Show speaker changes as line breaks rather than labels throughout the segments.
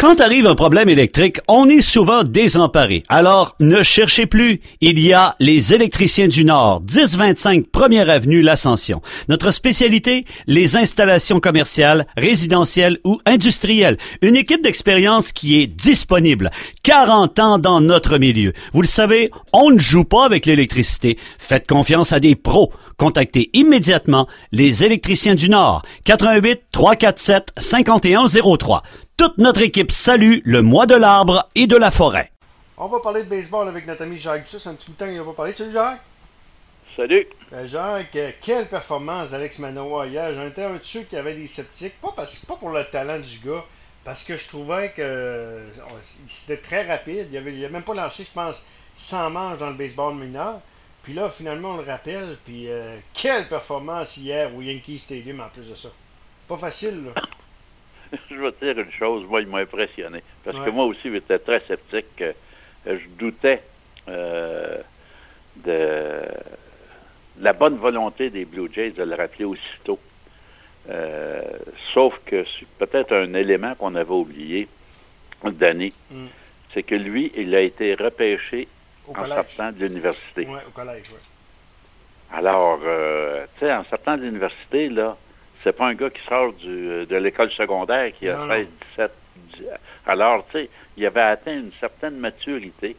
Quand arrive un problème électrique, on est souvent désemparé. Alors, ne cherchez plus. Il y a les électriciens du Nord, 1025 Première Avenue, l'Ascension. Notre spécialité, les installations commerciales, résidentielles ou industrielles. Une équipe d'expérience qui est disponible. 40 ans dans notre milieu. Vous le savez, on ne joue pas avec l'électricité. Faites confiance à des pros. Contactez immédiatement les électriciens du Nord. 88 347 5103. Toute notre équipe salue le mois de l'arbre et de la forêt.
On va parler de baseball avec notre ami Jacques C'est un petit bout de temps qu'on va parler. Salut Jacques.
Salut.
Ben, Jacques, euh, quelle performance d'Alex Manoa hier. J'en étais un de ceux qui avait des sceptiques. Pas, parce, pas pour le talent du gars, parce que je trouvais que euh, c'était très rapide. Il avait, il avait même pas lancé, je pense, 100 manches dans le baseball mineur. Puis là, finalement, on le rappelle. Puis euh, quelle performance hier au Yankee Stadium en plus de ça. Pas facile, là.
je vais te dire une chose, moi, il m'a impressionné. Parce que moi aussi, j'étais très sceptique. Euh, je doutais euh, de la bonne volonté des Blue Jays de le rappeler aussitôt. Euh, sauf que c'est peut-être un élément qu'on avait oublié d'année. Mm. C'est que lui, il a été repêché en sortant de l'université.
Oui, au collège, oui.
Alors, tu sais, en sortant de l'université, là, c'est pas un gars qui sort du, de l'école secondaire qui a fait 17. Alors, tu sais, il avait atteint une certaine maturité.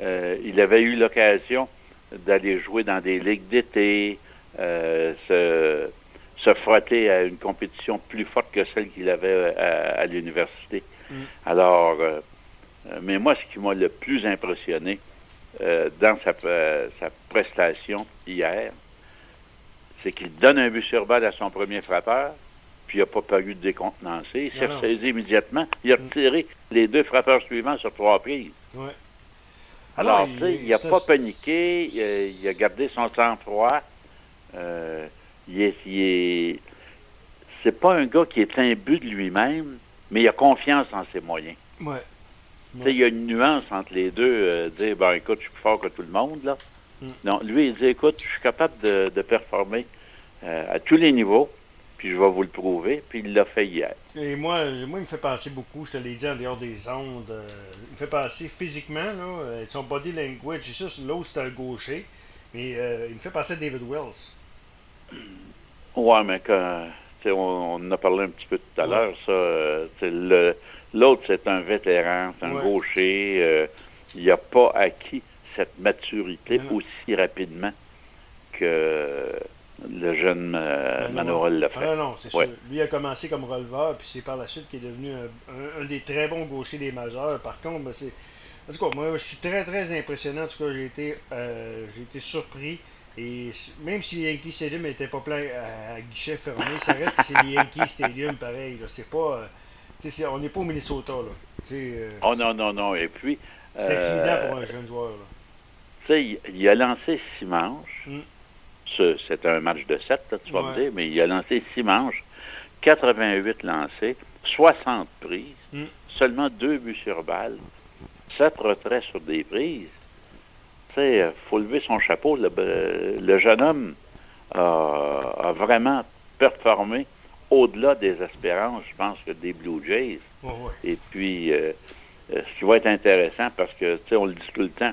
Euh, il avait eu l'occasion d'aller jouer dans des ligues d'été, euh, se, se, frotter à une compétition plus forte que celle qu'il avait à, l'université. Mm. Alors, euh, mais moi, ce qui m'a le plus impressionné dans sa, sa prestation hier, c'est qu'il donne un but sur balle à son premier frappeur, puis il n'a pas paru de décontenancé. Il s'est saisi immédiatement. Il a retiré les deux frappeurs suivants sur trois prises. Alors, tu sais, il n'a pas paniqué, il a, gardé son sang-froid. Euh, il est, c'est pas un gars qui est imbu de lui-même, mais il a confiance en ses moyens.
Ouais.
Il y a une nuance entre les deux, euh, dire, ben écoute, je suis plus fort que tout le monde, là. Mm. Non, lui, il dit, écoute, je suis capable de, performer euh, à tous les niveaux, puis je vais vous le prouver, puis il l'a fait hier.
Et moi, moi, il me fait penser beaucoup, je te l'ai dit en dehors des ondes, euh, il me fait penser physiquement, là, euh, son body language, et ça, l'autre, c'est un gaucher, mais il me fait penser à David Wells.
Ouais, mais quand, on, on en a parlé un petit peu tout à l'heure, ça, l'autre, c'est un vétéran, c'est un gaucher, il n'a pas acquis cette maturité aussi rapidement que le jeune euh, Manuel l'a fait.
Ah non, c'est sûr. Lui a commencé comme releveur, puis c'est par la suite qu'il est devenu un, des très bons gauchers des majeurs. Par contre, ben, c'est. En tout cas, moi, je suis très, très impressionnant. En tout cas, j'ai été, euh, j'ai été surpris. Et même si Yankee Stadium n'était pas plein à, guichet fermé, ça reste que c'est les Yankee Stadium pareil. C'est pas. Euh, on n'est pas au Minnesota. Là.
oh non, non, non. Et puis.
C'est intimidant pour un jeune joueur. Là
sais, il, a lancé six manches. Mm. C'était un match de sept, tu vas me dire, mais il a lancé six manches, 88 lancés, 60 prises, mm. seulement deux buts sur balle, sept retraits sur des prises. Tu sais, il faut lever son chapeau. Le, jeune homme a, vraiment performé au-delà des espérances, je pense, que des Blue Jays. Et puis, euh, euh, ce qui va être intéressant, parce que, tu sais, on le dit tout le temps, euh,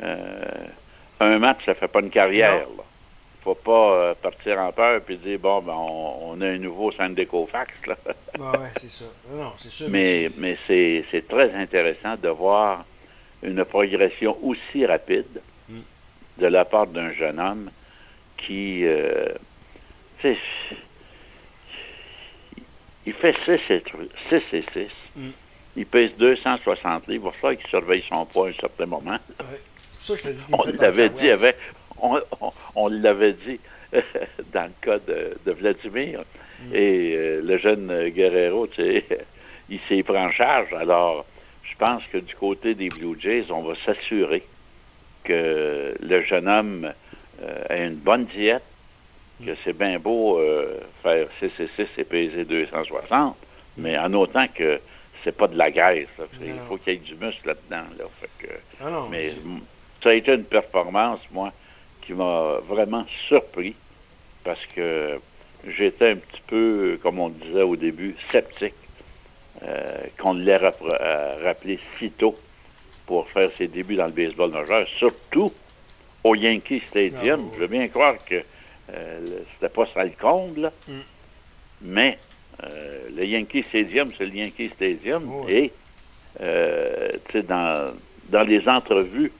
un match, ça fait pas une carrière. Il faut pas euh, partir en peur et dire bon ben on, a un nouveau Sandy Fax là.
c'est ça. Non, c'est
Mais, mais c'est, très intéressant de voir une progression aussi rapide mm. de la part d'un jeune homme qui euh, il fait 6 et 6. Et 6. Mm. Il pèse 260 livres. Il va falloir qu'il surveille son poids à un certain moment on l'avait dit, on, l'avait dit dans le cas de, Vladimir. Mm. Et euh, le jeune Guerrero, tu sais, il s'est pris en charge. Alors, je pense que du côté des Blue Jays, on va s'assurer que le jeune homme euh, a une bonne diète, que mm. c'est bien beau euh, faire 6 et 6 et peser 260, mais en autant que c'est pas de la graisse. Il faut qu'il y ait du muscle là-dedans. Là. Fait que,
ah
mais ça a été une performance, moi, qui m'a vraiment surpris parce que j'étais un petit peu, comme on disait au début, sceptique qu'on l'ait rappelé si tôt pour faire ses débuts dans le baseball majeur, surtout au Yankee Stadium. Ah, Je veux bien croire que c'était pas ça le comble, mm. mais le Yankee Stadium, c'est le Yankee Stadium. Oh, et, dans, dans les entrevues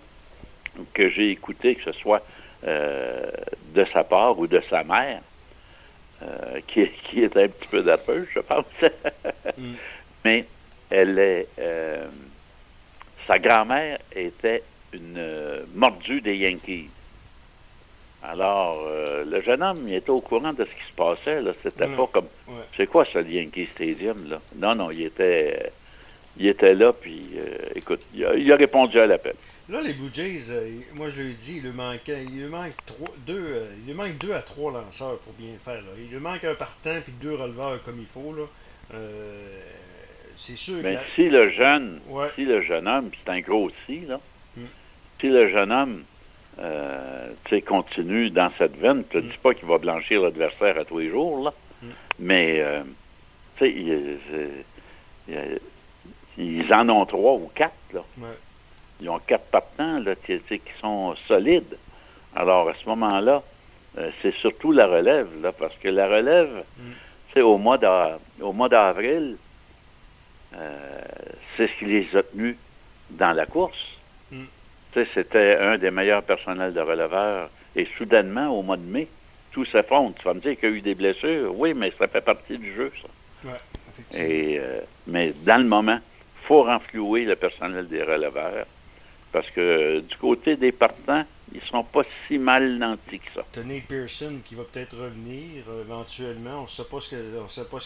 que j'ai écoutées, que ce soit de sa part ou de sa mère, euh, qui, qui, est un petit peu d'appel, je pense. Mm. Mais elle est. Euh, sa grand-mère était une euh, mordue des Yankees. Alors, le jeune homme, il était au courant de ce qui se passait. Là. C'était pas comme. C'est quoi ça, le Yankee Stadium, là? Non, non, il était. Il était là, puis écoute, il a répondu à l'appel.
Là, les Blue Jays, euh, moi je lui dis, il lui manque, il lui manque trois, deux, euh, il lui manque deux à trois lanceurs pour bien faire. Là. Il lui manque un partant puis deux releveurs comme il faut. Là. Euh, c'est sûr.
Mais si le jeune, si le jeune homme, c'est un gros si, là, hmm. si le jeune homme euh, continue dans cette veine, je ne hmm. dis pas qu'il va blanchir l'adversaire à tous les jours, là, hmm. mais tu sais, ils en ont trois ou quatre. Là. Ils ont quatre partants là, qui, sont solides. Alors, à ce moment-là, euh, c'est surtout la relève, là, parce que la relève, mm. au mois d'avril, euh, c'est ce qui les a tenus dans la course. Mm. C'était un des meilleurs personnels de releveurs. Et soudainement, au mois de mai, tout s'effondre. Tu vas me dire qu'il y a eu des blessures. Oui, mais ça fait partie du jeu, ça. Et, euh, mais dans le moment, il faut renflouer le personnel des releveurs. Parce que du côté des partants, ils sont pas si mal nantis que ça.
Tony Pearson qui va peut-être revenir euh, éventuellement. On ne sait pas ce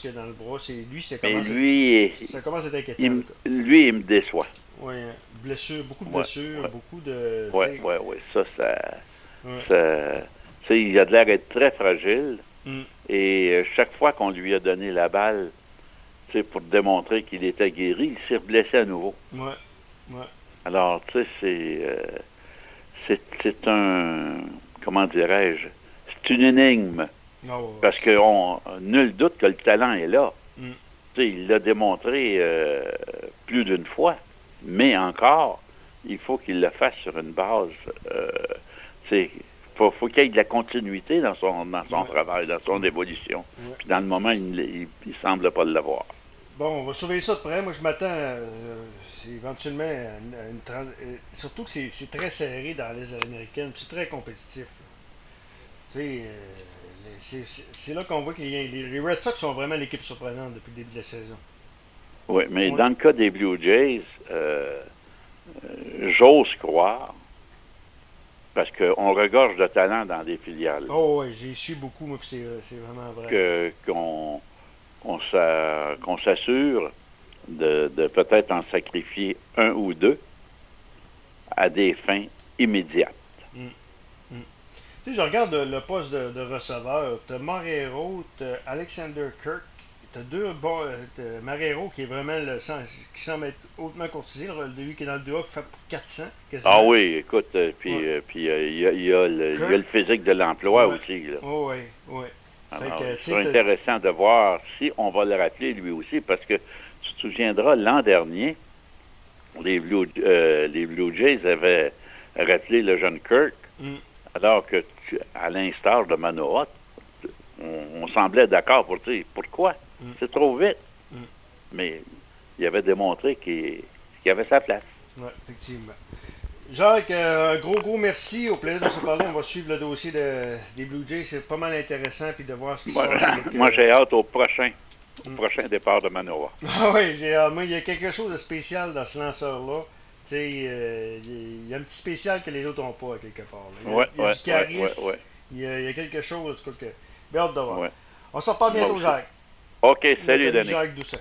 qu'il y a dans le bras. C'est lui, c'est comment
lui,
ça commence à être inquiétant.
Il, lui, il me déçoit.
Oui, hein. blessure, beaucoup de blessures, beaucoup de.
Oui, oui, oui. Ça, ça, ça il a de l'air d'être très fragile. Mm. Et euh, chaque fois qu'on lui a donné la balle, pour démontrer qu'il était guéri, il s'est blessé à nouveau.
Oui.
Alors, tu sais, c'est, euh, c'est, un, comment dirais-je, c'est une énigme. Ah Parce que on, nul doute que le talent est là. Mm. Tu sais, il l'a démontré euh, plus d'une fois, mais encore, il faut qu'il le fasse sur une base. Euh, il faut, faut qu'il y ait de la continuité dans son, dans son travail, dans son évolution. Puis dans le moment, il ne semble pas l'avoir.
Bon, on va surveiller ça de près. Moi, je m'attends éventuellement une, euh, surtout que c'est très serré dans les américaines, c'est très compétitif. Tu sais, euh, c'est là qu'on voit que les, Red Sox sont vraiment l'équipe surprenante depuis le début de la saison.
Oui, mais dans le cas des Blue Jays, euh, j'ose croire, parce qu'on regorge de talent dans des filiales.
Oh oui, j'ai su beaucoup, moi, c'est vraiment
vrai. Qu'on s'assure de, peut-être en sacrifier un ou deux à des fins immédiates. Mm.
Mm. Tu sais, je regarde le poste de, receveur. Tu as Marrero, tu as Alexander Kirk, tu as deux bons. Euh, Marrero qui est vraiment le qui semble être hautement courtisé, lui qui est dans le duo qui fait pour 400.
Ah oui, écoute, euh, puis euh, puis il y, a, le, physique de l'emploi aussi. Là.
Oh, oui, oui.
C'est intéressant de voir si on va le rappeler lui aussi, parce que te souviendras, l'an dernier, les Blue, euh, les Blue Jays avaient rappelé le jeune Kirk, mm. alors que, à l'instar de Manoa, on, semblait d'accord pour dire pourquoi? Mm. C'est trop vite. Mm. Mais il avait démontré qu'il avait sa place.
Oui, effectivement. Jacques, euh, un gros, gros merci. Au plaisir de se parler. On va suivre le dossier des Blue Jays. C'est pas mal intéressant puis de voir ce qui se passe.
Moi, j'ai hâte au prochain au prochain départ de Manoa.
Ah oui, j'ai, il y a quelque chose de spécial dans ce lanceur-là. Euh, il y a un petit spécial que les autres n'ont pas, quelque part. Il y a, il y a du charisme. il, y a, quelque chose, en tout cas, que. hâte de voir. On se reparle bientôt, Jacques.
OK, salut, Denis.
Jacques Doucet.